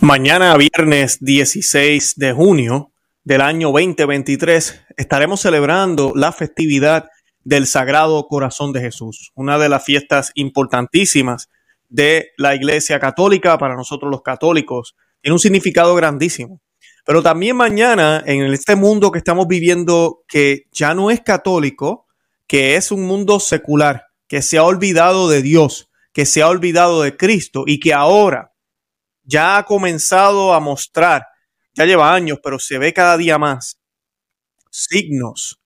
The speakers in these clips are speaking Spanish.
Mañana, viernes 16 de junio del año 2023, estaremos celebrando la festividad del Sagrado Corazón de Jesús, una de las fiestas importantísimas de la Iglesia Católica para nosotros los católicos. Tiene un significado grandísimo. Pero también mañana, en este mundo que estamos viviendo, que ya no es católico, que es un mundo secular, que se ha olvidado de Dios, que se ha olvidado de Cristo y que ahora ya ha comenzado a mostrar, ya lleva años, pero se ve cada día más, signos,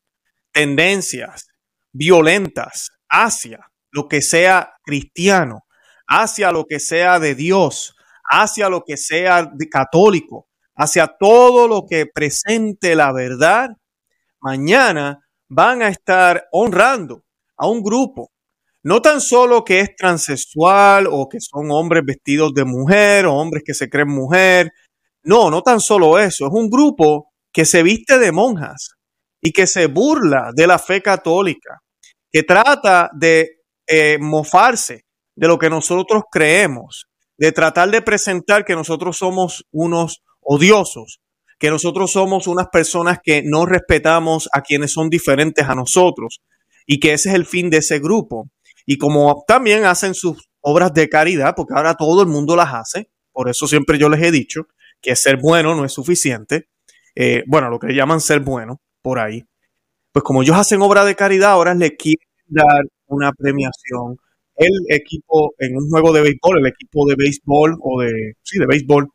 tendencias violentas hacia lo que sea cristiano, hacia lo que sea de Dios, hacia lo que sea de católico, hacia todo lo que presente la verdad, mañana van a estar honrando a un grupo no tan solo que es transexual o que son hombres vestidos de mujer o hombres que se creen mujer. No, no tan solo eso. Es un grupo que se viste de monjas y que se burla de la fe católica, que trata de eh, mofarse de lo que nosotros creemos, de tratar de presentar que nosotros somos unos odiosos, que nosotros somos unas personas que no respetamos a quienes son diferentes a nosotros y que ese es el fin de ese grupo. Y como también hacen sus obras de caridad, porque ahora todo el mundo las hace, por eso siempre yo les he dicho que ser bueno no es suficiente. Eh, bueno, lo que llaman ser bueno, por ahí. Pues como ellos hacen obra de caridad, ahora le quieren dar una premiación. El equipo en un juego de béisbol, el equipo de béisbol o de, sí, de béisbol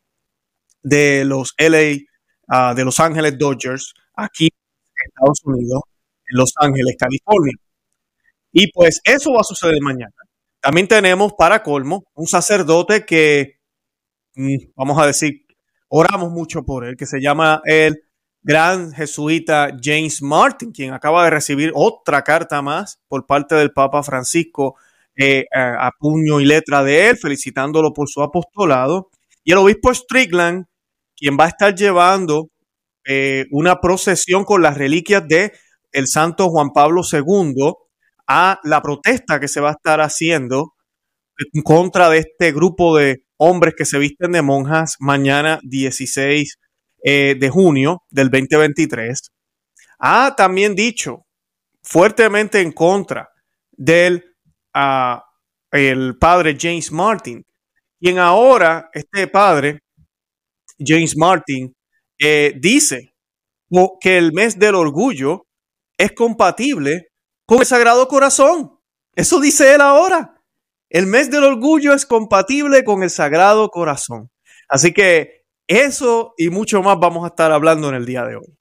de los LA, ah, de Los Ángeles Dodgers, aquí en Estados Unidos, en Los Ángeles, California. Y pues eso va a suceder mañana. También tenemos para colmo un sacerdote que, mm, vamos a decir, oramos mucho por él, que se llama el gran jesuita James Martin, quien acaba de recibir otra carta más por parte del Papa Francisco eh, a, puño y letra de él, felicitándolo por su apostolado. Y el obispo Strickland, quien va a estar llevando eh, una procesión con las reliquias de el santo Juan Pablo II a la protesta que se va a estar haciendo en contra de este grupo de hombres que se visten de monjas mañana 16 eh, de junio del 2023. Ha también dicho fuertemente en contra del uh, el padre James Martin, quien ahora, este padre, James Martin, eh, dice que el mes del orgullo es compatible con el Sagrado Corazón. Eso dice él ahora. El mes del orgullo es compatible con el Sagrado Corazón. Así que eso y mucho más vamos a estar hablando en el día de hoy.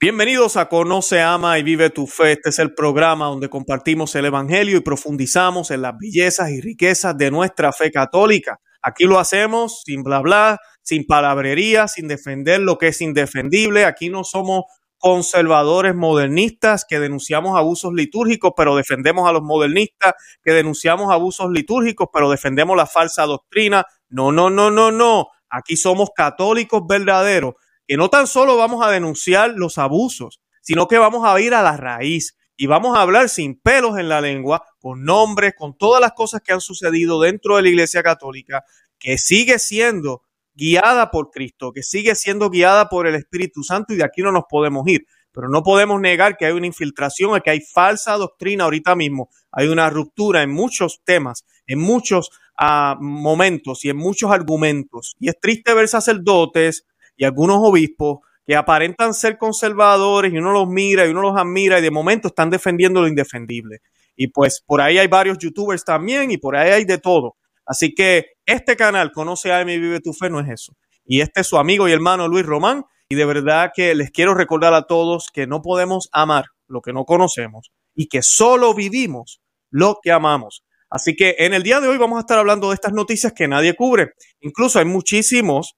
Bienvenidos a Conoce, Ama y Vive tu Fe. Este es el programa donde compartimos el Evangelio y profundizamos en las bellezas y riquezas de nuestra fe católica. Aquí lo hacemos sin bla bla, sin palabrería, sin defender lo que es indefendible. Aquí no somos conservadores modernistas que denunciamos abusos litúrgicos, pero defendemos a los modernistas, que denunciamos abusos litúrgicos, pero defendemos la falsa doctrina. No, no, no, no, no. Aquí somos católicos verdaderos, que no tan solo vamos a denunciar los abusos, sino que vamos a ir a la raíz y vamos a hablar sin pelos en la lengua, con nombres, con todas las cosas que han sucedido dentro de la Iglesia Católica, que sigue siendo guiada por Cristo, que sigue siendo guiada por el Espíritu Santo y de aquí no nos podemos ir. Pero no podemos negar que hay una infiltración, que hay falsa doctrina ahorita mismo, hay una ruptura en muchos temas, en muchos ah, momentos y en muchos argumentos. Y es triste ver sacerdotes y algunos obispos que aparentan ser conservadores y uno los mira y uno los admira y de momento están defendiendo lo indefendible. Y pues por ahí hay varios youtubers también y por ahí hay de todo. Así que este canal, Conoce a y Vive tu Fe, no es eso. Y este es su amigo y hermano Luis Román. Y de verdad que les quiero recordar a todos que no podemos amar lo que no conocemos y que solo vivimos lo que amamos. Así que en el día de hoy vamos a estar hablando de estas noticias que nadie cubre. Incluso hay muchísimos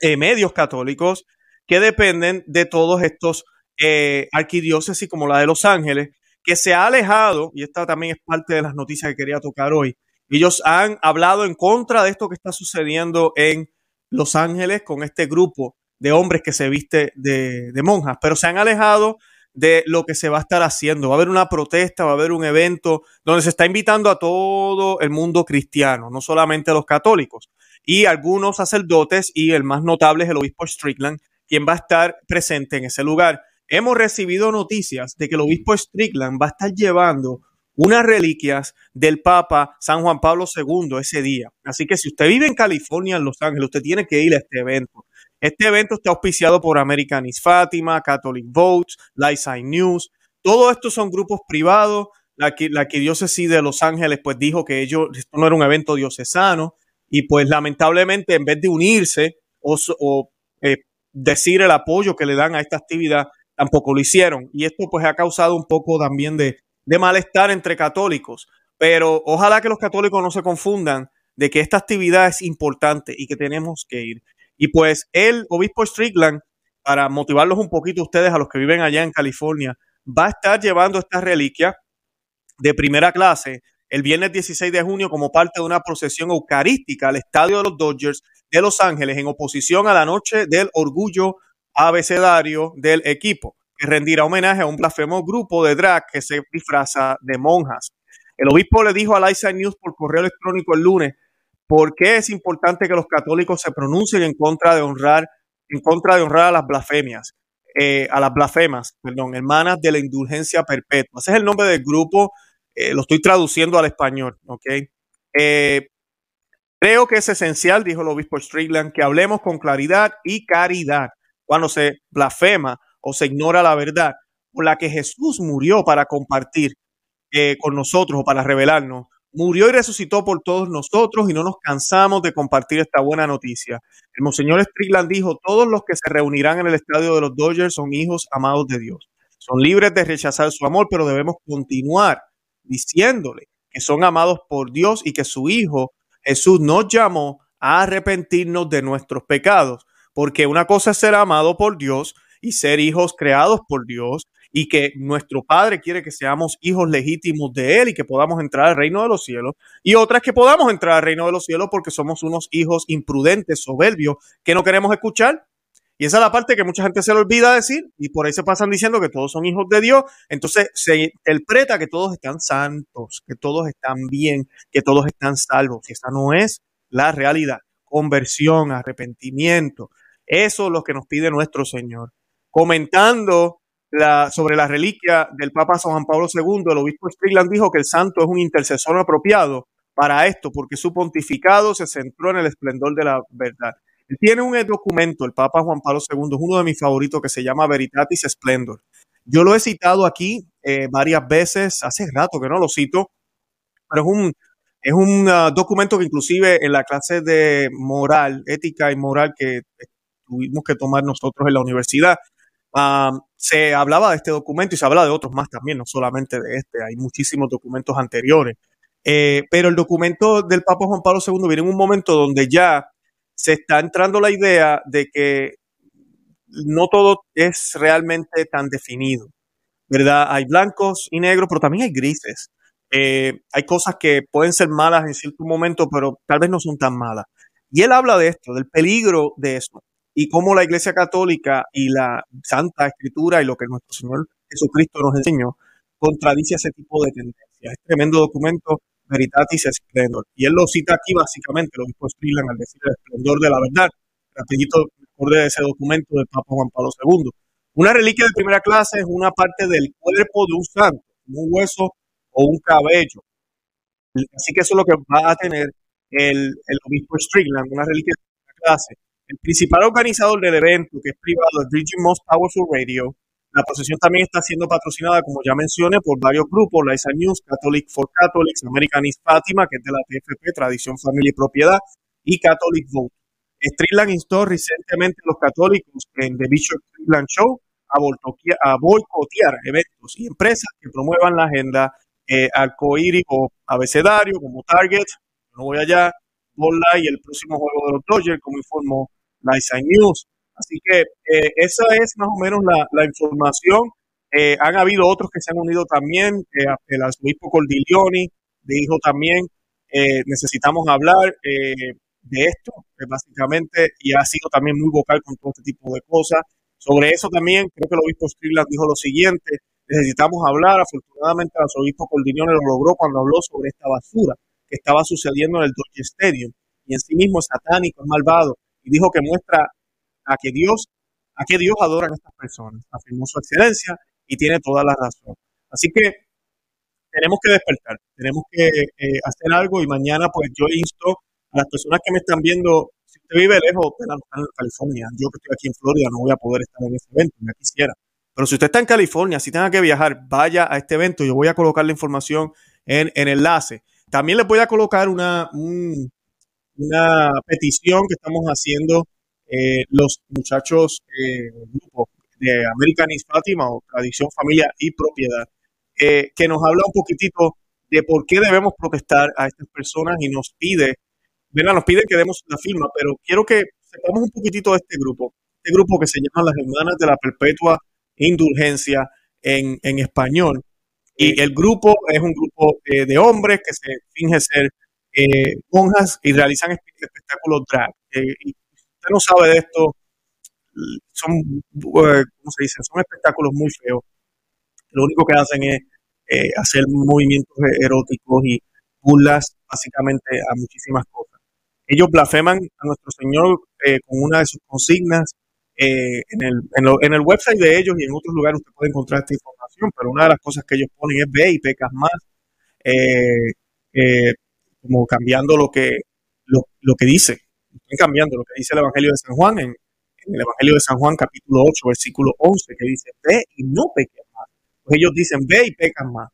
eh, medios católicos que dependen de todos estos eh, arquidiócesis como la de Los Ángeles, que se ha alejado, y esta también es parte de las noticias que quería tocar hoy, ellos han hablado en contra de esto que está sucediendo en Los Ángeles con este grupo de hombres que se viste de, monjas, pero se han alejado de lo que se va a estar haciendo. Va a haber una protesta, va a haber un evento donde se está invitando a todo el mundo cristiano, no solamente a los católicos, y algunos sacerdotes, y el más notable es el obispo Strickland, quien va a estar presente en ese lugar. Hemos recibido noticias de que el obispo Strickland va a estar llevando unas reliquias del Papa San Juan Pablo II ese día. Así que si usted vive en California, en Los Ángeles, usted tiene que ir a este evento. Este evento está auspiciado por Americanis Fátima, Catholic Votes, Lightside News. Todos estos son grupos privados. La, la arquidiócesis de Los Ángeles pues dijo que ellos, esto no era un evento diocesano y pues lamentablemente en vez de unirse o, eh, decir el apoyo que le dan a esta actividad, tampoco lo hicieron. Y esto pues ha causado un poco también de, de malestar entre católicos. Pero ojalá que los católicos no se confundan de que esta actividad es importante y que tenemos que ir. Y pues el obispo Strickland, para motivarlos un poquito ustedes a los que viven allá en California, va a estar llevando esta reliquia de primera clase el viernes 16 de junio como parte de una procesión eucarística al estadio de los Dodgers de Los Ángeles en oposición a la noche del orgullo abecedario del equipo, que rendirá homenaje a un blasfemo grupo de drag que se disfraza de monjas. El obispo le dijo a Liza News por correo electrónico el lunes ¿Por qué es importante que los católicos se pronuncien en contra de honrar, en contra de honrar a las blasfemias, eh, a las blasfemas, perdón, hermanas de la indulgencia perpetua? Ese es el nombre del grupo, eh, lo estoy traduciendo al español, ¿ok? Eh, creo que es esencial, dijo el obispo Strickland, que hablemos con claridad y caridad cuando se blasfema o se ignora la verdad por la que Jesús murió para compartir con nosotros o para revelarnos murió y resucitó por todos nosotros y no nos cansamos de compartir esta buena noticia. El Monseñor Strickland dijo, todos los que se reunirán en el estadio de los Dodgers son hijos amados de Dios. Son libres de rechazar su amor, pero debemos continuar diciéndole que son amados por Dios y que su Hijo Jesús nos llamó a arrepentirnos de nuestros pecados. Porque una cosa es ser amado por Dios y ser hijos creados por Dios y que nuestro Padre quiere que seamos hijos legítimos de Él y que podamos entrar al reino de los cielos. Y otra es que podamos entrar al reino de los cielos porque somos unos hijos imprudentes, soberbios, que no queremos escuchar. Y esa es la parte que mucha gente se le olvida decir y por ahí se pasan diciendo que todos son hijos de Dios. Entonces se interpreta que todos están santos, que todos están bien, que todos están salvos. Y esa no es la realidad. Conversión, arrepentimiento. Eso es lo que nos pide nuestro Señor. Comentando sobre la reliquia del Papa San Juan Pablo II, el obispo Strickland dijo que el santo es un intercesor apropiado para esto, porque su pontificado se centró en el esplendor de la verdad. Tiene un documento, el Papa Juan Pablo II, es uno de mis favoritos, que se llama Veritatis Splendor. Yo lo he citado aquí eh, varias veces, hace rato que no lo cito, pero es un, es un ah, documento que inclusive en la clase de moral, ética y moral que tuvimos que tomar nosotros en la universidad, se hablaba de este documento y se habla de otros más también, no solamente de este, hay muchísimos documentos anteriores. Eh, pero el documento del Papa Juan Pablo II viene en un momento donde ya se está entrando la idea de que no todo es realmente tan definido, ¿verdad? Hay blancos y negros, pero también hay grises. Eh, hay cosas que pueden ser malas en cierto momento, pero tal vez no son tan malas. Y él habla de esto, del peligro de esto y cómo la Iglesia Católica y la Santa Escritura y lo que nuestro Señor Jesucristo nos enseñó contradice ese tipo de tendencias. Es tremendo documento, Veritatis Splendor. Y él lo cita aquí básicamente, lo dijo Sprillan al decir el esplendor de la verdad. Rapidito recordé ese documento del Papa Juan Pablo II. Una reliquia de primera clase es una parte del cuerpo de un santo, un hueso o un cabello. Así que eso es lo que va a tener el, el obispo Strickland, una reliquia de primera clase. El principal organizador del evento, que es privado, es Virgin Most Powerful Radio. La procesión también está siendo patrocinada, como ya mencioné, por varios grupos, la ISA News, Catholic for Catholics, American East Fatima, que es de la TFP, Tradición, Familia y Propiedad, y Catholic Vote. Streetland instó recientemente a los católicos en The Bishop Streetland Show a, boicotear eventos y empresas que promuevan la agenda eh, arcoíris o abecedario, como Target, no voy allá, Bola y el próximo juego de los Dodgers, como informó Nice News. Así que eh, esa es más o menos la, información. Eh, han habido otros que se han unido también. Eh, el arzobispo Cordiglioni dijo también, necesitamos hablar de esto, básicamente, y ha sido también muy vocal con todo este tipo de cosas. Sobre eso también creo que el obispo Strickland dijo lo siguiente, necesitamos hablar, afortunadamente el arzobispo Cordinione lo logró cuando habló sobre esta basura que estaba sucediendo en el Dodger Stadium y en sí mismo es satánico, es malvado dijo que muestra a que Dios, a que Dios adoran estas personas, afirmó su excelencia y tiene toda la razón. Así que tenemos que despertar, tenemos que eh, hacer algo y mañana pues yo insto a las personas que me están viendo, si usted vive lejos, de California, yo que estoy aquí en Florida no voy a poder estar en ese evento, me quisiera. Pero si usted está en California, si tenga que viajar, vaya a este evento. Yo voy a colocar la información en, en enlace. También les voy a colocar una, una petición que estamos haciendo eh, los muchachos eh, grupo de American Fátima o Tradición, Familia y Propiedad, eh, que nos habla un poquitito de por qué debemos protestar a estas personas y nos pide, ¿verdad? Nos pide que demos la firma, pero quiero que sepamos un poquitito de este grupo, este grupo que se llama las Hermanas de la Perpetua Indulgencia en, en español. Y el grupo es un grupo de hombres que se finge ser eh, monjas y realizan espectáculos drag. Eh, usted no sabe de esto, son, eh, ¿cómo se dice? Son espectáculos muy feos. Lo único que hacen es hacer movimientos eróticos y burlas básicamente a muchísimas cosas. Ellos blasfeman a nuestro Señor con una de sus consignas. en, el, en, el website de ellos y en otros lugares usted puede encontrar esta información, pero una de las cosas que ellos ponen es ve y pecas más como cambiando lo que, lo, lo que dice, están cambiando lo que dice el Evangelio de San Juan en, el Evangelio de San Juan capítulo 8, versículo 11, que dice, ve y no peques más. Pues ellos dicen, ve y pecan más.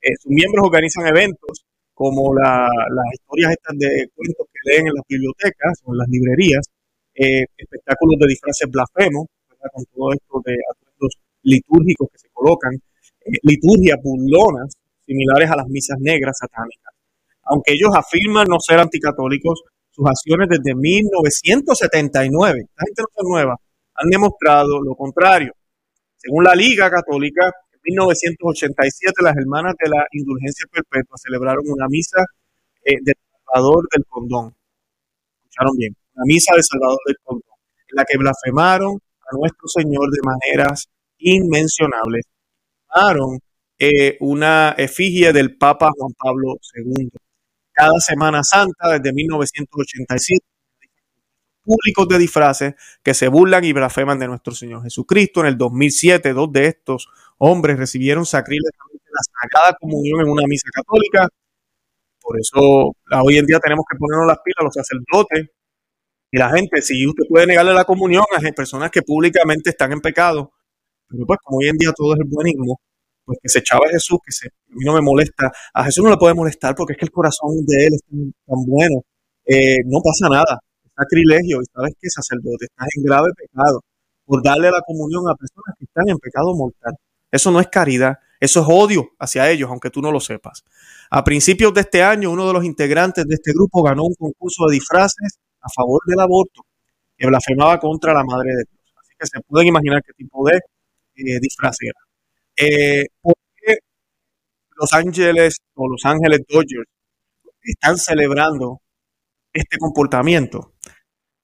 Eh, sus miembros organizan eventos como la, las historias estas de cuentos que leen en las bibliotecas o en las librerías, eh, espectáculos de disfraces blasfemos, con todo esto de atuendos litúrgicos que se colocan, eh, liturgias burlonas similares a las misas negras satánicas aunque ellos afirman no ser anticatólicos, sus acciones desde 1979, esta gente no es nueva, han demostrado lo contrario. Según la Liga Católica, en 1987 las hermanas de la Indulgencia Perpetua celebraron una misa eh, del Salvador del Condón. Escucharon bien, una misa del Salvador del Condón, en la que blasfemaron a nuestro Señor de maneras inmencionables. Eh, una efigie del Papa Juan Pablo II cada Semana Santa desde 1987 públicos de disfraces que se burlan y blasfeman de nuestro Señor Jesucristo. En el 2007, dos de estos hombres recibieron sacrílegamente la Sagrada Comunión en una misa católica. Por eso hoy en día tenemos que ponernos las pilas los sacerdotes y la gente. Si usted puede negarle la comunión a personas que públicamente están en pecado, pero pues como hoy en día todo es el buenismo, pues que se echaba a Jesús, que se, a mí no me molesta. A Jesús no le puede molestar porque es que el corazón de él es tan, bueno. Eh, no pasa nada, es sacrilegio y sabes que sacerdote estás en grave pecado por darle la comunión a personas que están en pecado mortal. Eso no es caridad, eso es odio hacia ellos, aunque tú no lo sepas. A principios de este año, uno de los integrantes de este grupo ganó un concurso de disfraces a favor del aborto que blasfemaba contra la madre de Dios. Así que se pueden imaginar qué tipo de eh, disfraz era. Eh, ¿Por qué Los Ángeles o Los Ángeles Dodgers están celebrando este comportamiento?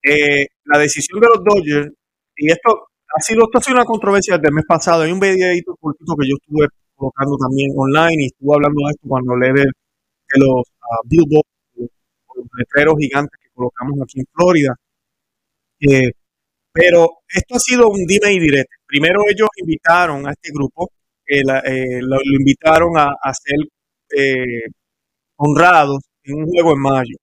Eh, la decisión de los Dodgers, y esto ha sido, esto ha sido una controversia desde el mes pasado. Hay un videito cortito que yo estuve colocando también online y estuve hablando de esto cuando le de, de los uh, billboards, los letreros gigantes que colocamos aquí en Florida. Eh, pero esto ha sido un dime y directo. Primero ellos invitaron a este grupo eh, lo, invitaron a, ser eh, honrados en un juego en mayo.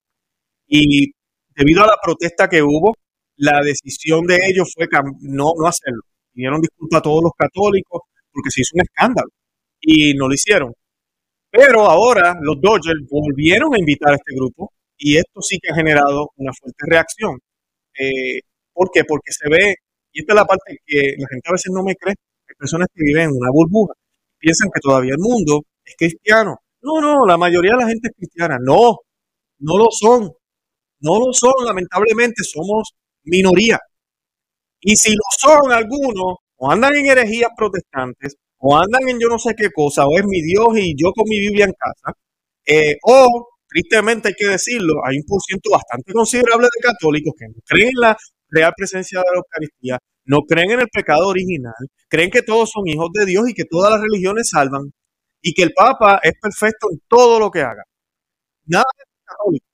Y debido a la protesta que hubo, la decisión de ellos fue no, no hacerlo. Pidieron disculpas a todos los católicos porque se hizo un escándalo y no lo hicieron. Pero ahora los Dodgers volvieron a invitar a este grupo y esto sí que ha generado una fuerte reacción. Eh, ¿Por qué? Porque se ve, y esta es la parte que la gente a veces no me cree, personas que viven en una burbuja. Piensan que todavía el mundo es cristiano. No, no, la mayoría de la gente es cristiana. No, no lo son. No lo son, lamentablemente, somos minoría. Y si lo son algunos, o andan en herejías protestantes, o andan en yo no sé qué cosa, o es mi Dios y yo con mi Biblia en casa, eh, o tristemente hay que decirlo, hay un porcentaje bastante considerable de católicos que no creen en la real presencia de la Eucaristía, no creen en el pecado original, creen que todos son hijos de Dios y que todas las religiones salvan y que el Papa es perfecto en todo lo que haga. Nada de eso es católico,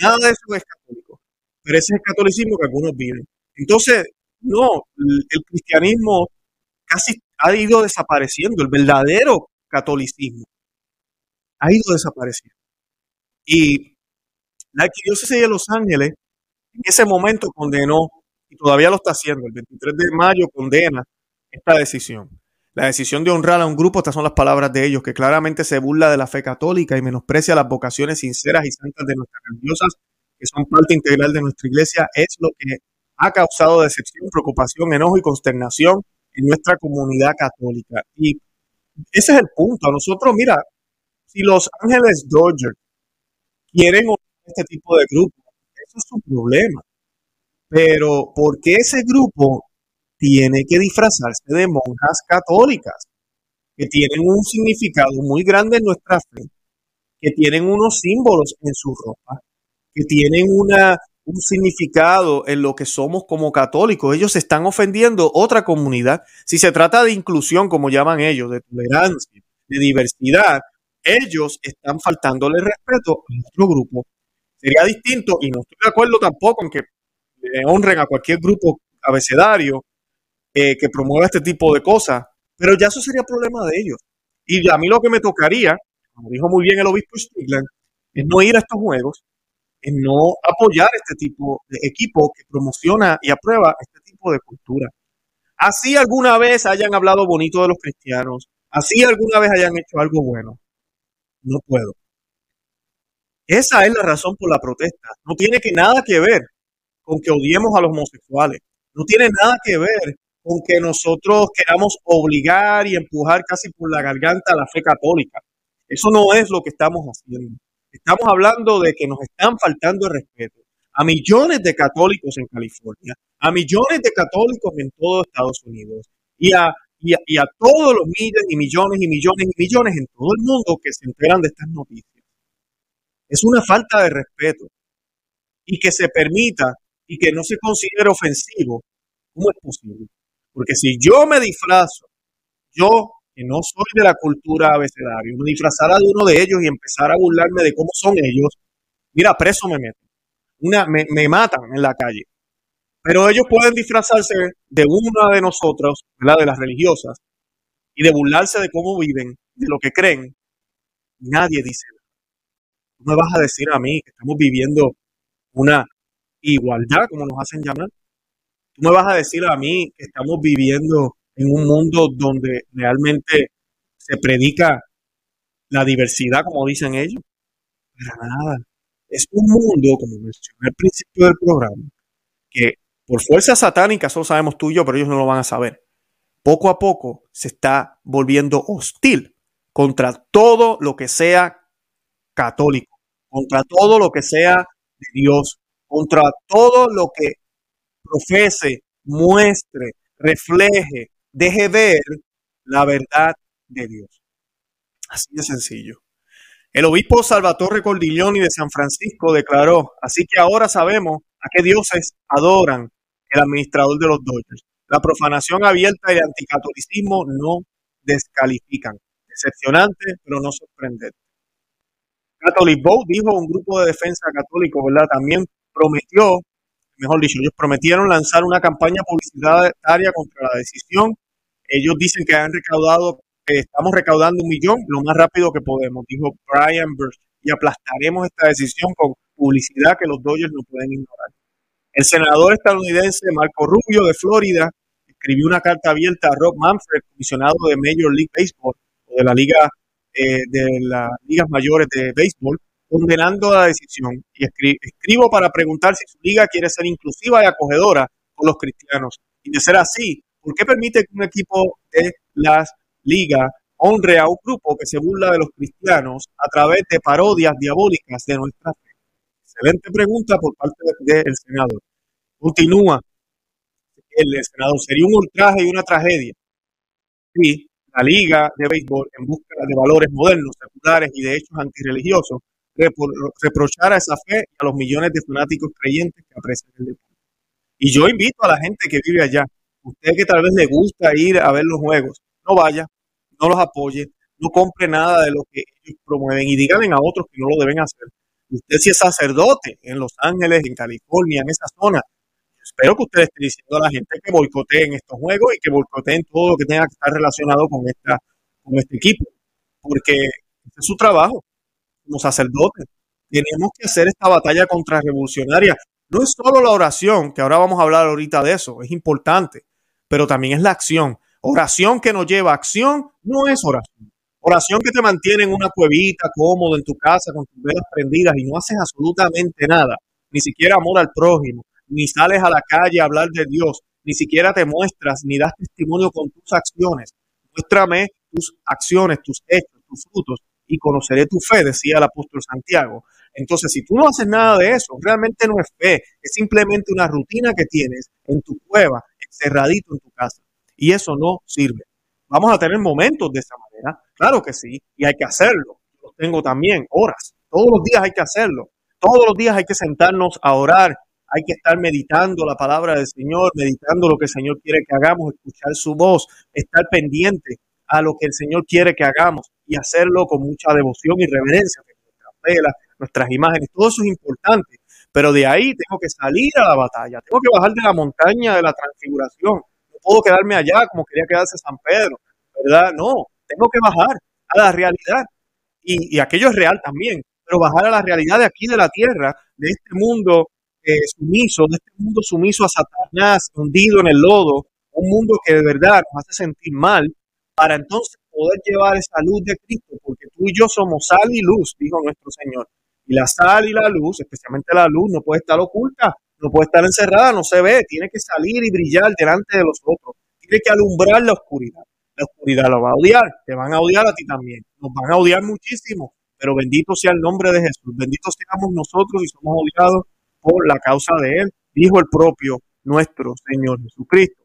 nada de eso es católico, pero ese es el catolicismo que algunos viven. Entonces, no, el cristianismo casi ha ido desapareciendo, el verdadero catolicismo ha ido desapareciendo. Y la arquidiócesis de Los Ángeles en ese momento condenó, y todavía lo está haciendo, el 23 de mayo condena esta decisión. La decisión de honrar a un grupo, estas son las palabras de ellos, que claramente se burla de la fe católica y menosprecia las vocaciones sinceras y santas de nuestras religiosas, que son parte integral de nuestra iglesia, es lo que ha causado decepción, preocupación, enojo y consternación en nuestra comunidad católica. Y ese es el punto. Nosotros, mira, si los Ángeles Dodgers quieren este tipo de grupo, es su problema. Pero, ¿por qué ese grupo tiene que disfrazarse de monjas católicas? Que tienen un significado muy grande en nuestra fe, que tienen unos símbolos en su ropa, que tienen una, un significado en lo que somos como católicos. Ellos están ofendiendo otra comunidad. Si se trata de inclusión, como llaman ellos, de tolerancia, de diversidad, ellos están faltándole respeto a nuestro grupo. Sería distinto, y no estoy de acuerdo tampoco en que honren a cualquier grupo abecedario eh, que promueva este tipo de cosas, pero ya eso sería problema de ellos. Y a mí lo que me tocaría, como dijo muy bien el obispo Strickland, es no ir a estos juegos, es no apoyar este tipo de equipo que promociona y aprueba este tipo de cultura. Así alguna vez hayan hablado bonito de los cristianos, así alguna vez hayan hecho algo bueno. No puedo. Esa es la razón por la protesta. No tiene que nada que ver con que odiemos a los homosexuales. No tiene nada que ver con que nosotros queramos obligar y empujar casi por la garganta a la fe católica. Eso no es lo que estamos haciendo. Estamos hablando de que nos están faltando el respeto a millones de católicos en California, a millones de católicos en todo Estados Unidos y a, y a, todos los miles y millones y millones y millones en todo el mundo que se enteran de estas noticias. Es una falta de respeto y que se permita y que no se considere ofensivo. ¿Cómo es posible? Porque si yo me disfrazo, yo que no soy de la cultura abecedario, me disfrazara de uno de ellos y empezara a burlarme de cómo son ellos, mira, preso me meto. Una, me, me matan en la calle. Pero ellos pueden disfrazarse de una de nosotros, de las religiosas, y de burlarse de cómo viven, de lo que creen. Nadie dice. Tú me vas a decir a mí que estamos viviendo una igualdad, como nos hacen llamar. Tú me vas a decir a mí que estamos viviendo en un mundo donde realmente se predica la diversidad, como dicen ellos. Para nada. Es un mundo, como mencioné al principio del programa, que por fuerza satánica, eso lo sabemos tú y yo, pero ellos no lo van a saber. Poco a poco se está volviendo hostil contra todo lo que sea católico, contra todo lo que sea de Dios, contra todo lo que profese, muestre, refleje deje ver la verdad de Dios. Así de sencillo. El obispo Salvatore Cordiglioni de San Francisco declaró, así que ahora sabemos a qué dioses adoran el administrador de los Dodgers. La profanación abierta y el anticatolicismo no descalifican. Decepcionante, pero no sorprendente. Catholic Vote dijo un grupo de defensa católico, ¿verdad? También prometió, mejor dicho, ellos prometieron lanzar una campaña publicitaria contra la decisión ellos dicen que han recaudado, estamos recaudando un millón lo más rápido que podemos, dijo Brian Burst, y aplastaremos esta decisión con publicidad que los Dodgers no pueden ignorar. El senador estadounidense Marco Rubio de Florida escribió una carta abierta a Rob Manfred, comisionado de Major League Baseball o de la liga eh, de las ligas mayores de béisbol, condenando la decisión. Y escribo para preguntar si su liga quiere ser inclusiva y acogedora con los cristianos. Y de ser así, ¿Por qué permite que un equipo de las ligas honre a un grupo que se burla de los cristianos a través de parodias diabólicas de nuestra fe? Excelente pregunta por parte del senador. Continúa el senador. Sería un ultraje y una tragedia si la liga de béisbol, en busca de valores modernos, seculares y de hechos antirreligiosos, reprochara esa fe a los millones de fanáticos creyentes que aprecian el deporte. Y yo invito a la gente que vive allá, usted que tal vez le gusta ir a ver los juegos, no vaya, no los apoye, no compre nada de lo que ellos promueven y díganle a otros que no lo deben hacer. Usted si es sacerdote en Los Ángeles, en California, en esa zona, espero que usted esté diciendo a la gente que boicoteen estos juegos y que boicoteen todo lo que tenga que estar relacionado con, esta, con este equipo, porque ese es su trabajo como sacerdote. Tenemos que hacer esta batalla contrarrevolucionaria. No es solo la oración, que ahora vamos a hablar ahorita de eso, es importante, pero también es la acción. Oración que nos lleva a acción no es oración. Oración que te mantiene en una cuevita cómodo en tu casa con tus velas prendidas y no haces absolutamente nada, ni siquiera amor al prójimo, ni sales a la calle a hablar de Dios, ni siquiera te muestras, ni das testimonio con tus acciones. Muéstrame tus acciones, tus hechos, tus frutos, y conoceré tu fe, decía el apóstol Santiago. Entonces, si tú no haces nada de eso, realmente no es fe, es simplemente una rutina que tienes en tu cueva, encerradito en tu casa. Y eso no sirve. Vamos a tener momentos de esa manera, claro que sí, y hay que hacerlo. Yo tengo también horas, todos los días hay que hacerlo. Todos los días hay que sentarnos a orar, hay que estar meditando la palabra del Señor, meditando lo que el Señor quiere que hagamos, escuchar su voz, estar pendiente a lo que el Señor quiere que hagamos y hacerlo con mucha devoción y reverencia, nuestras velas, nuestras imágenes, todo eso es importante. Pero de ahí tengo que salir a la batalla, tengo que bajar de la montaña de la transfiguración. No puedo quedarme allá como quería quedarse San Pedro, ¿verdad? No, tengo que bajar a la realidad. Y, aquello es real también, pero bajar a la realidad de aquí, de la tierra, de este mundo eh, sumiso, de este mundo sumiso a Satanás, hundido en el lodo, un mundo que de verdad nos hace sentir mal, para entonces poder llevar esa luz de Cristo, porque tú y yo somos sal y luz, dijo nuestro Señor. Y la sal y la luz, especialmente la luz, no puede estar oculta, no puede estar encerrada, no se ve, tiene que salir y brillar delante de los otros, tiene que alumbrar la oscuridad. La oscuridad lo va a odiar, te van a odiar a ti también, nos van a odiar muchísimo, pero bendito sea el nombre de Jesús, bendito seamos nosotros y somos odiados la causa de Él, dijo el propio nuestro Señor Jesucristo.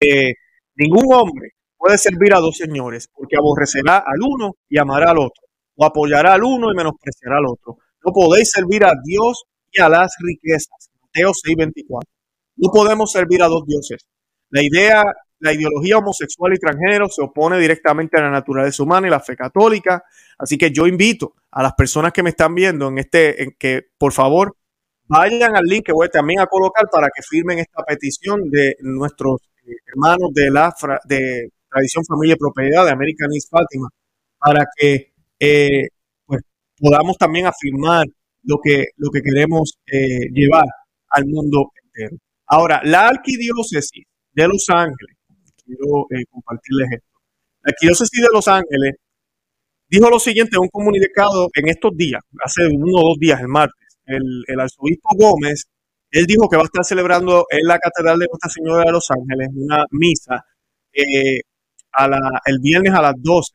Eh, ningún hombre puede servir a dos señores, porque aborrecerá al uno y amará al otro, o apoyará al uno y menospreciará al otro. No podéis servir a Dios y a las riquezas. Mateo 6:24. No podemos servir a dos dioses. La idea, la ideología homosexual y transgénero se opone directamente a la naturaleza humana y la fe católica. Así que yo invito a las personas que me están viendo en este, en que por favor vayan al link que voy también a colocar para que firmen esta petición de nuestros eh, hermanos de la de Tradición, Familia y Propiedad de American East Fátima, para que eh, pues, podamos también afirmar lo que, lo que queremos eh, llevar al mundo entero. Ahora, la arquidiócesis de Los Ángeles, quiero compartirles esto. La arquidiócesis de Los Ángeles dijo lo siguiente en un comunicado en estos días, hace uno o dos días, el martes. El, arzobispo Gómez, él dijo que va a estar celebrando en la Catedral de Nuestra Señora de Los Ángeles una misa eh, el viernes a las 12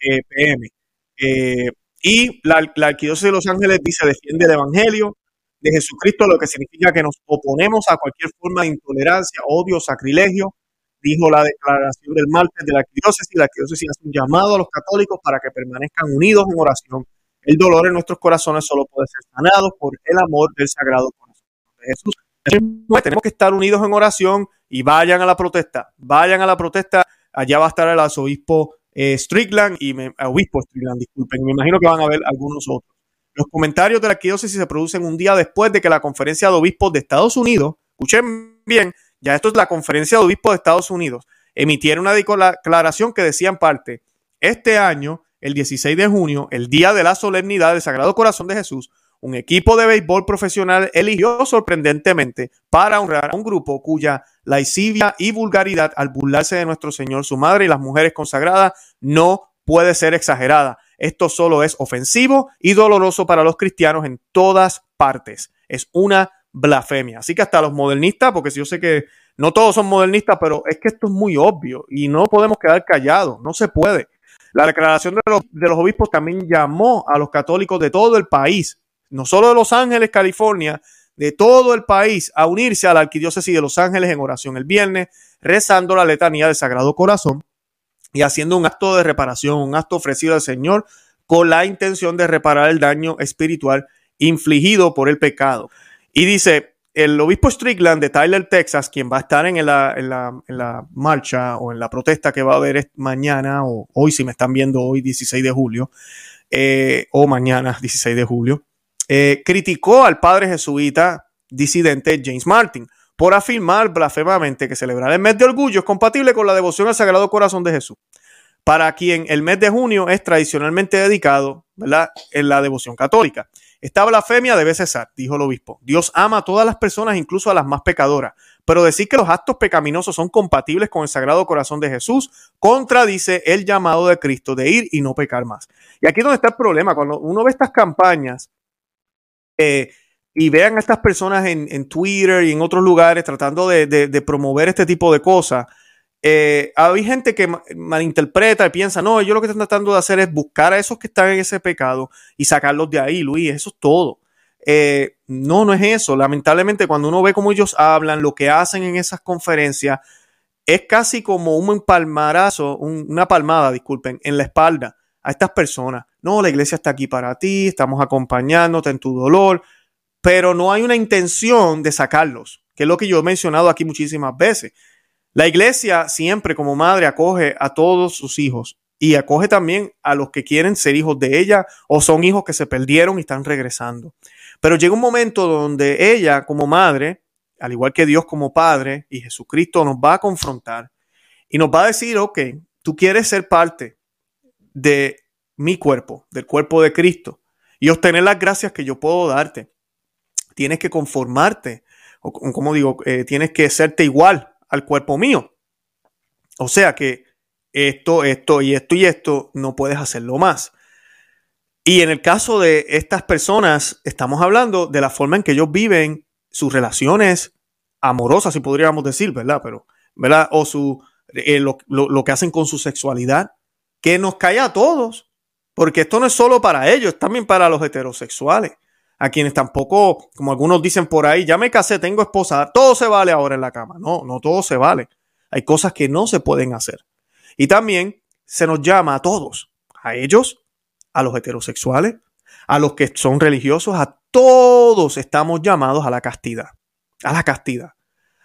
eh, pm. Eh, y la, la Arquidiócesis de Los Ángeles dice, defiende el Evangelio de Jesucristo, lo que significa que nos oponemos a cualquier forma de intolerancia, odio, sacrilegio. Dijo la declaración del martes de la Arquidiócesis. La Arquidiócesis hace un llamado a los católicos para que permanezcan unidos en oración. El dolor en nuestros corazones solo puede ser sanado por el amor del Sagrado Corazón de Jesús. Tenemos que estar unidos en oración y vayan a la protesta. Vayan a la protesta Allá va a estar el arzobispo eh, Strickland y me, obispo Strickland, disculpen. Me imagino que van a ver algunos otros. Los comentarios de la arquidiócesis se producen un día después de que la conferencia de obispos de Estados Unidos, escuchen bien, ya esto es la conferencia de obispos de Estados Unidos, emitiera una declaración que decía en parte, este año, el 16 de junio, el día de la solemnidad del Sagrado Corazón de Jesús, un equipo de béisbol profesional eligió sorprendentemente para honrar a un grupo cuya laicivia y vulgaridad al burlarse de nuestro Señor, su madre y las mujeres consagradas no puede ser exagerada. Esto solo es ofensivo y doloroso para los cristianos en todas partes. Es una blasfemia. Así que hasta los modernistas, porque yo sé que no todos son modernistas, pero es que esto es muy obvio y no podemos quedar callados, no se puede. La declaración de los, obispos también llamó a los católicos de todo el país, no solo de Los Ángeles, California, de todo el país a unirse a la Arquidiócesis de Los Ángeles en oración el viernes, rezando la letanía del Sagrado Corazón y haciendo un acto de reparación, un acto ofrecido al Señor con la intención de reparar el daño espiritual infligido por el pecado. Y dice, el obispo Strickland de Tyler, Texas, quien va a estar en la, marcha o en la protesta que va a haber mañana o hoy, si me están viendo hoy, 16 de julio, eh, o mañana, 16 de julio, eh, criticó al padre jesuita disidente James Martin por afirmar blasfemamente que celebrar el mes de orgullo es compatible con la devoción al Sagrado Corazón de Jesús, para quien el mes de junio es tradicionalmente dedicado ¿verdad? en la devoción católica. Esta blasfemia debe cesar, dijo el obispo. Dios ama a todas las personas, incluso a las más pecadoras. Pero decir que los actos pecaminosos son compatibles con el Sagrado Corazón de Jesús contradice el llamado de Cristo de ir y no pecar más. Y aquí es donde está el problema. Cuando uno ve estas campañas eh, y vean a estas personas en, Twitter y en otros lugares tratando de promover este tipo de cosas, eh, hay gente que malinterpreta y piensa, no, ellos lo que están tratando de hacer es buscar a esos que están en ese pecado y sacarlos de ahí, Luis, eso es todo. Eh, no, no es eso. Lamentablemente, cuando uno ve cómo ellos hablan, lo que hacen en esas conferencias, es casi como un palmarazo, una palmada, disculpen, en la espalda a estas personas. No, la iglesia está aquí para ti, estamos acompañándote en tu dolor, pero no hay una intención de sacarlos, que es lo que yo he mencionado aquí muchísimas veces. La iglesia siempre como madre acoge a todos sus hijos y acoge también a los que quieren ser hijos de ella o son hijos que se perdieron y están regresando. Pero llega un momento donde ella como madre, al igual que Dios como padre y Jesucristo nos va a confrontar y nos va a decir, ok, tú quieres ser parte de mi cuerpo, del cuerpo de Cristo y obtener las gracias que yo puedo darte. Tienes que conformarte, o como digo, eh, tienes que serte igual al cuerpo mío. O sea que esto, esto y esto y esto no puedes hacerlo más. Y en el caso de estas personas, estamos hablando de la forma en que ellos viven sus relaciones amorosas, si podríamos decir, ¿verdad? Pero, ¿verdad? O su, eh, lo, lo, que hacen con su sexualidad, que nos cae a todos, porque esto no es solo para ellos, también para los heterosexuales a quienes tampoco, como algunos dicen por ahí, ya me casé, tengo esposa, todo se vale ahora en la cama. No, no todo se vale. Hay cosas que no se pueden hacer. Y también se nos llama a todos, a ellos, a los heterosexuales, a los que son religiosos, a todos estamos llamados a la castidad, a la castidad,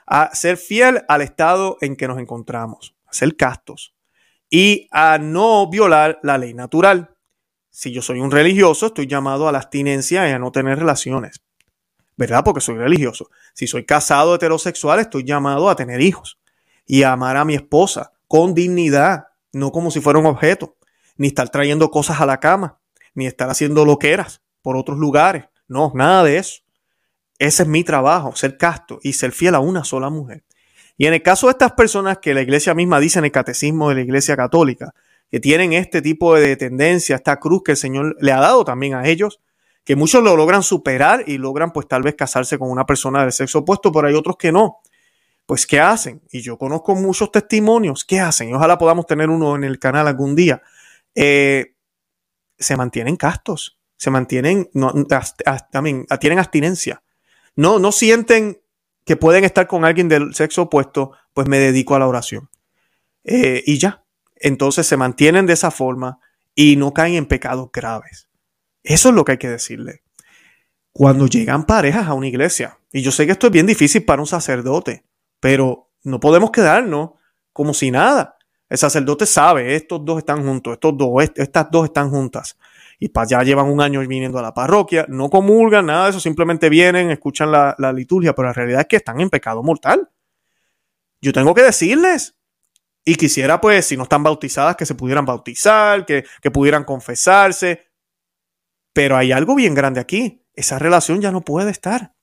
a ser fiel al estado en que nos encontramos, a ser castos y a no violar la ley natural. Si yo soy un religioso, estoy llamado a la abstinencia y a no tener relaciones. ¿Verdad? Porque soy religioso. Si soy casado heterosexual, estoy llamado a tener hijos y a amar a mi esposa con dignidad, no como si fuera un objeto, ni estar trayendo cosas a la cama, ni estar haciendo loqueras por otros lugares. No, nada de eso. Ese es mi trabajo, ser casto y ser fiel a una sola mujer. Y en el caso de estas personas que la iglesia misma dice en el catecismo de la iglesia católica, que tienen este tipo de tendencia, esta cruz que el Señor le ha dado también a ellos, que muchos lo logran superar y logran pues tal vez casarse con una persona del sexo opuesto, pero hay otros que no. Pues ¿qué hacen? Y yo conozco muchos testimonios. ¿Qué hacen? Y ojalá podamos tener uno en el canal algún día. Eh, se mantienen castos, se mantienen, no, también tienen abstinencia. No, no sienten que pueden estar con alguien del sexo opuesto, pues me dedico a la oración. Eh, y ya, entonces se mantienen de esa forma y no caen en pecados graves. Eso es lo que hay que decirle. Cuando llegan parejas a una iglesia, y yo sé que esto es bien difícil para un sacerdote, pero no podemos quedarnos como si nada. El sacerdote sabe, estos dos están juntos, estos dos, estas dos están juntas. Y para allá llevan un año viniendo a la parroquia, no comulgan, nada de eso, simplemente vienen, escuchan la, la liturgia, pero la realidad es que están en pecado mortal. Yo tengo que decirles, y quisiera, pues, si no están bautizadas, que se pudieran bautizar, que, pudieran confesarse. Pero hay algo bien grande aquí. Esa relación ya no puede estar.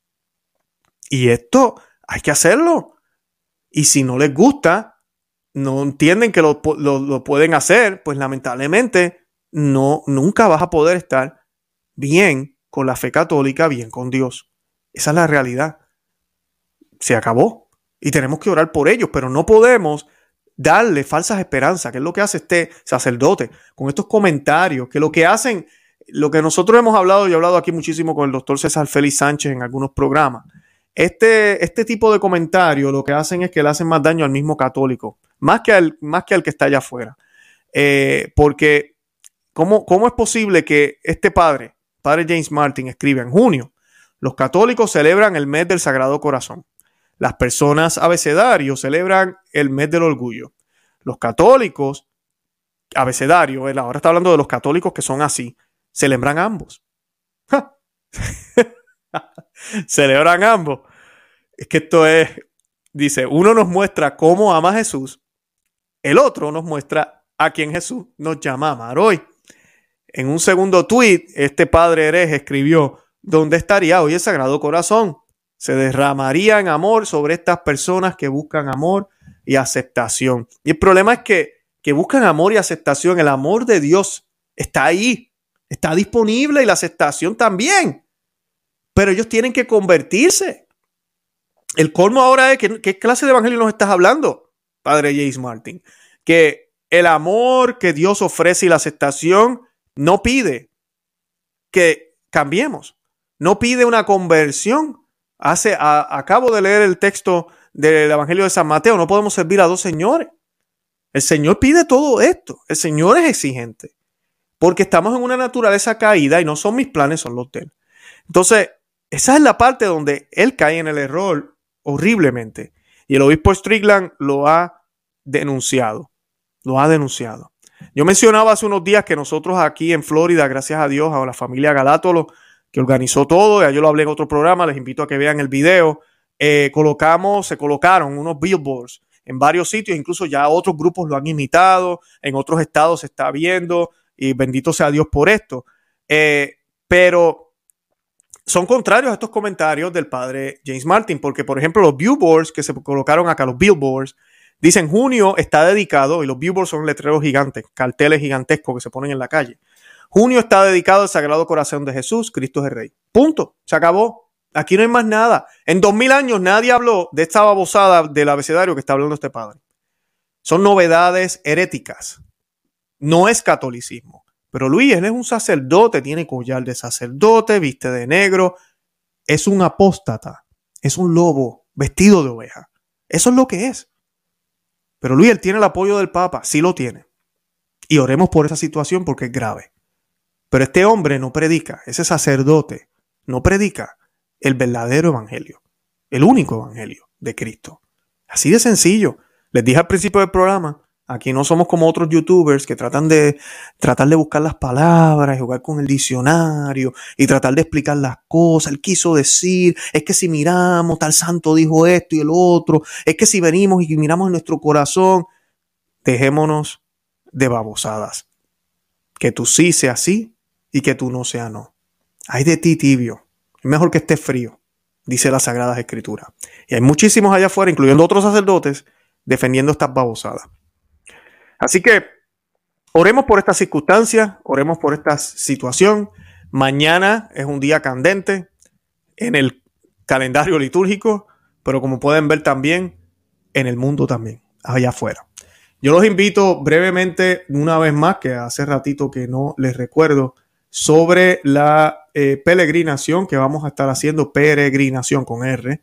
Y esto hay que hacerlo. Y si no les gusta, no entienden que lo, lo, pueden hacer, pues lamentablemente no, nunca vas a poder estar bien con la fe católica, bien con Dios. Esa es la realidad. Se acabó. Y tenemos que orar por ellos, pero no podemos darle falsas esperanzas, que es lo que hace este sacerdote con estos comentarios, que lo que hacen, lo que nosotros hemos hablado y he hablado aquí muchísimo con el doctor César Félix Sánchez en algunos programas, este, este tipo de comentarios lo que hacen es que le hacen más daño al mismo católico, más que al, más que al que está allá afuera. Eh, porque, ¿cómo, ¿cómo es posible que este padre, padre James Martin, escribe en junio? Los católicos celebran el mes del Sagrado Corazón. Las personas abecedarios celebran el mes del orgullo. Los católicos abecedarios, ahora está hablando de los católicos que son así, celebran ambos. celebran ambos. Es que esto es, dice, uno nos muestra cómo ama a Jesús, el otro nos muestra a quien Jesús nos llama a amar hoy. En un segundo tuit, este padre hereje escribió, ¿dónde estaría hoy el Sagrado Corazón? Se derramaría en amor sobre estas personas que buscan amor y aceptación. Y el problema es que, que buscan amor y aceptación. El amor de Dios está ahí, está disponible y la aceptación también. Pero ellos tienen que convertirse. El colmo ahora es que, ¿qué clase de evangelio nos estás hablando, Padre James Martin? Que el amor que Dios ofrece y la aceptación no pide que cambiemos, no pide una conversión. Hace, acabo de leer el texto del Evangelio de San Mateo, no podemos servir a dos señores. El Señor pide todo esto, el Señor es exigente, porque estamos en una naturaleza caída y no son mis planes, son los de Él. Entonces, esa es la parte donde él cae en el error horriblemente. Y el obispo Strickland lo ha denunciado. Lo ha denunciado. Yo mencionaba hace unos días que nosotros aquí en Florida, gracias a Dios, a la familia Galátolo, que organizó todo, ya yo lo hablé en otro programa, les invito a que vean el video, eh, colocamos, se colocaron unos billboards en varios sitios, incluso ya otros grupos lo han imitado, en otros estados se está viendo, y bendito sea Dios por esto. Eh, pero son contrarios a estos comentarios del padre James Martin, porque por ejemplo los billboards que se colocaron acá, los billboards, dicen junio está dedicado, y los billboards son letreros gigantes, carteles gigantescos que se ponen en la calle. Junio está dedicado al Sagrado Corazón de Jesús, Cristo es el Rey. Punto, se acabó. Aquí no hay más nada. En dos mil años nadie habló de esta babosada del abecedario que está hablando este padre. Son novedades heréticas. No es catolicismo. Pero Luis, él es un sacerdote, tiene collar de sacerdote, viste de negro. Es un apóstata, es un lobo vestido de oveja. Eso es lo que es. Pero Luis, él tiene el apoyo del Papa, sí lo tiene. Y oremos por esa situación porque es grave. Pero este hombre no predica, ese sacerdote no predica el verdadero evangelio, el único evangelio de Cristo. Así de sencillo. Les dije al principio del programa, Aquí no somos como otros youtubers que tratan de tratar de buscar las palabras jugar con el diccionario y tratar de explicar las cosas. Él quiso decir, es que si miramos, tal santo dijo esto y el otro, es que si venimos y miramos en nuestro corazón, dejémonos de babosadas. Que tú sí sea sí y que tú no sea no. Hay de ti tibio. Es mejor que estés frío, dice las Sagradas Escrituras. Y hay muchísimos allá afuera, incluyendo otros sacerdotes, defendiendo estas babosadas. Así que oremos por esta circunstancia, oremos por esta situación. Mañana es un día candente en el calendario litúrgico, pero como pueden ver también en el mundo también, allá afuera. Yo los invito brevemente, una vez más, que hace ratito que no les recuerdo, sobre la eh, peregrinación que vamos a estar haciendo, peregrinación con R,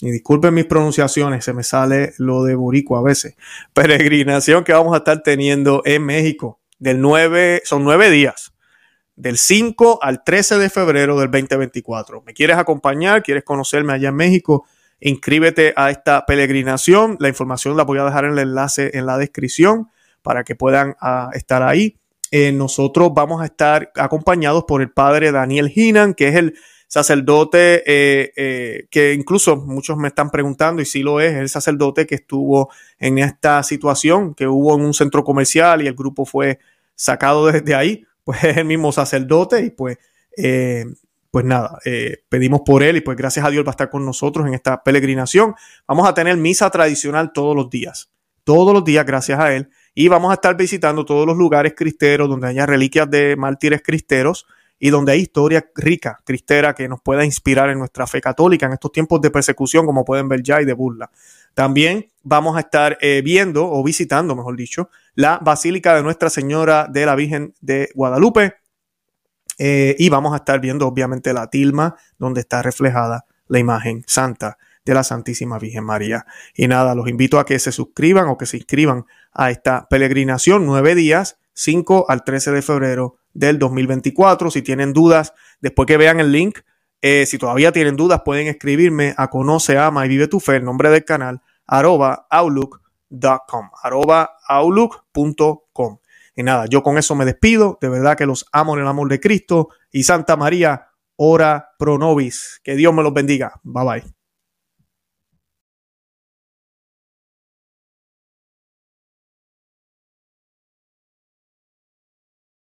y disculpen mis pronunciaciones, se me sale lo de Burico a veces. Peregrinación que vamos a estar teniendo en México. Del 9, son nueve días. Del 5 al 13 de febrero del 2024. ¿Me quieres acompañar? ¿Quieres conocerme allá en México? Inscríbete a esta peregrinación. La información la voy a dejar en el enlace en la descripción para que puedan ah, estar ahí. Eh, nosotros vamos a estar acompañados por el padre Daniel Hinan, que es el sacerdote eh, eh, que incluso muchos me están preguntando, y sí lo es, el sacerdote que estuvo en esta situación, que hubo en un centro comercial y el grupo fue sacado desde ahí, pues es el mismo sacerdote y pues, pues nada, pedimos por él y pues gracias a Dios va a estar con nosotros en esta peregrinación. Vamos a tener misa tradicional todos los días, todos los días gracias a él. Y vamos a estar visitando todos los lugares cristeros donde haya reliquias de mártires cristeros y donde hay historia rica, cristera, que nos pueda inspirar en nuestra fe católica en estos tiempos de persecución, como pueden ver ya, y de burla. También vamos a estar eh, viendo o visitando, mejor dicho, la Basílica de Nuestra Señora de la Virgen de Guadalupe. Eh, y vamos a estar viendo, obviamente, la tilma donde está reflejada la imagen santa de la Santísima Virgen María. Y nada, los invito a que se suscriban o que se inscriban a esta peregrinación, nueve días, 5 al 13 de febrero del 2024. Si tienen dudas, después que vean el link Eh, si todavía tienen dudas, pueden escribirme a Conoce, Ama y Vive tu Fe, el nombre del canal, arroba outlook.com, arroba outlook.com. Y nada, yo con eso me despido. De verdad que los amo en el amor de Cristo. Y Santa María, ora pro nobis. Que Dios me los bendiga. Bye bye.